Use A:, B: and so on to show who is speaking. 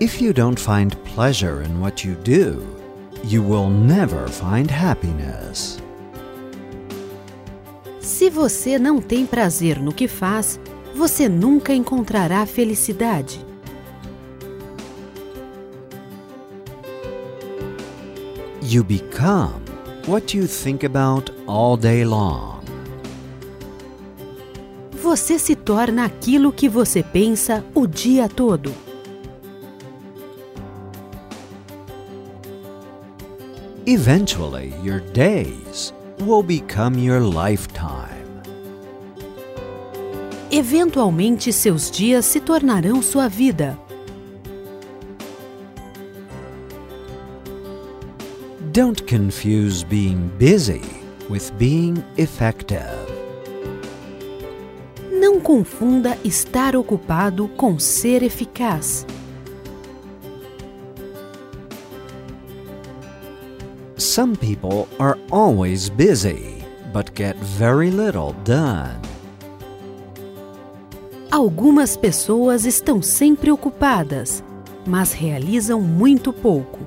A: If you don't find pleasure in what you do, you will never find happiness.
B: Se você não tem prazer no que faz, você nunca encontrará felicidade.
A: You become what you think about all day long.
B: Você se torna aquilo que você pensa o dia todo.
A: Eventually, your days will become your lifetime.
B: Eventualmente, seus dias se tornarão sua vida.
A: Don't confuse being busy with being effective.
B: Não confunda estar ocupado com ser eficaz.
A: Some people are always busy but get very little done.
B: Algumas pessoas estão sempre ocupadas, mas realizam muito pouco.